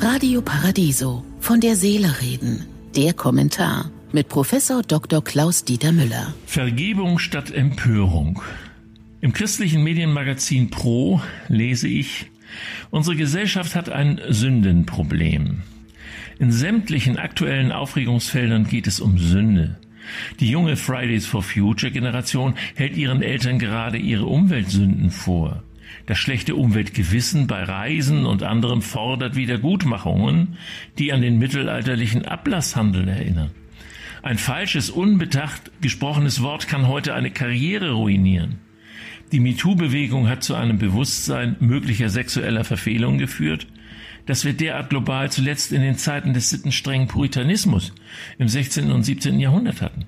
Radio Paradiso. Von der Seele reden. Der Kommentar mit Professor Dr. Klaus Dieter Müller. Vergebung statt Empörung. Im christlichen Medienmagazin Pro lese ich, unsere Gesellschaft hat ein Sündenproblem. In sämtlichen aktuellen Aufregungsfeldern geht es um Sünde. Die junge Fridays for Future Generation hält ihren Eltern gerade ihre Umweltsünden vor. Das schlechte Umweltgewissen bei Reisen und anderem fordert Wiedergutmachungen, die an den mittelalterlichen Ablasshandel erinnern. Ein falsches, unbedacht gesprochenes Wort kann heute eine Karriere ruinieren. Die MeToo-Bewegung hat zu einem Bewusstsein möglicher sexueller Verfehlungen geführt, das wir derart global zuletzt in den Zeiten des sittenstrengen Puritanismus im 16. und 17. Jahrhundert hatten.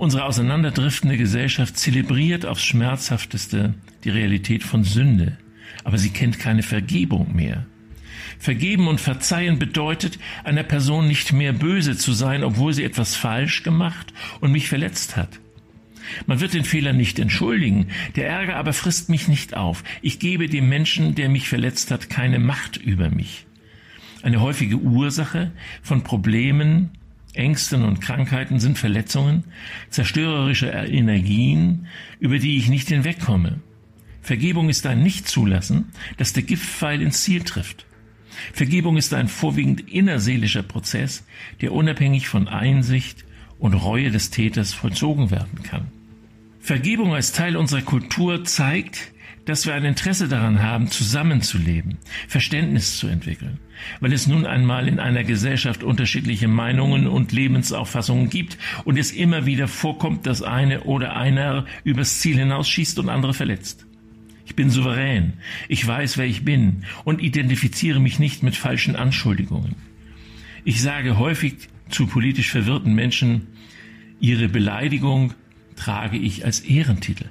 Unsere auseinanderdriftende Gesellschaft zelebriert aufs Schmerzhafteste die Realität von Sünde, aber sie kennt keine Vergebung mehr. Vergeben und verzeihen bedeutet, einer Person nicht mehr böse zu sein, obwohl sie etwas falsch gemacht und mich verletzt hat. Man wird den Fehler nicht entschuldigen, der Ärger aber frisst mich nicht auf. Ich gebe dem Menschen, der mich verletzt hat, keine Macht über mich. Eine häufige Ursache von Problemen Ängsten und Krankheiten sind Verletzungen, zerstörerische Energien, über die ich nicht hinwegkomme. Vergebung ist ein Nichtzulassen, dass der Giftpfeil ins Ziel trifft. Vergebung ist ein vorwiegend innerseelischer Prozess, der unabhängig von Einsicht und Reue des Täters vollzogen werden kann. Vergebung als Teil unserer Kultur zeigt, dass wir ein Interesse daran haben, zusammenzuleben, Verständnis zu entwickeln. Weil es nun einmal in einer Gesellschaft unterschiedliche Meinungen und Lebensauffassungen gibt und es immer wieder vorkommt, dass eine oder einer übers Ziel hinausschießt und andere verletzt. Ich bin souverän, ich weiß, wer ich bin und identifiziere mich nicht mit falschen Anschuldigungen. Ich sage häufig zu politisch verwirrten Menschen, ihre Beleidigung trage ich als Ehrentitel.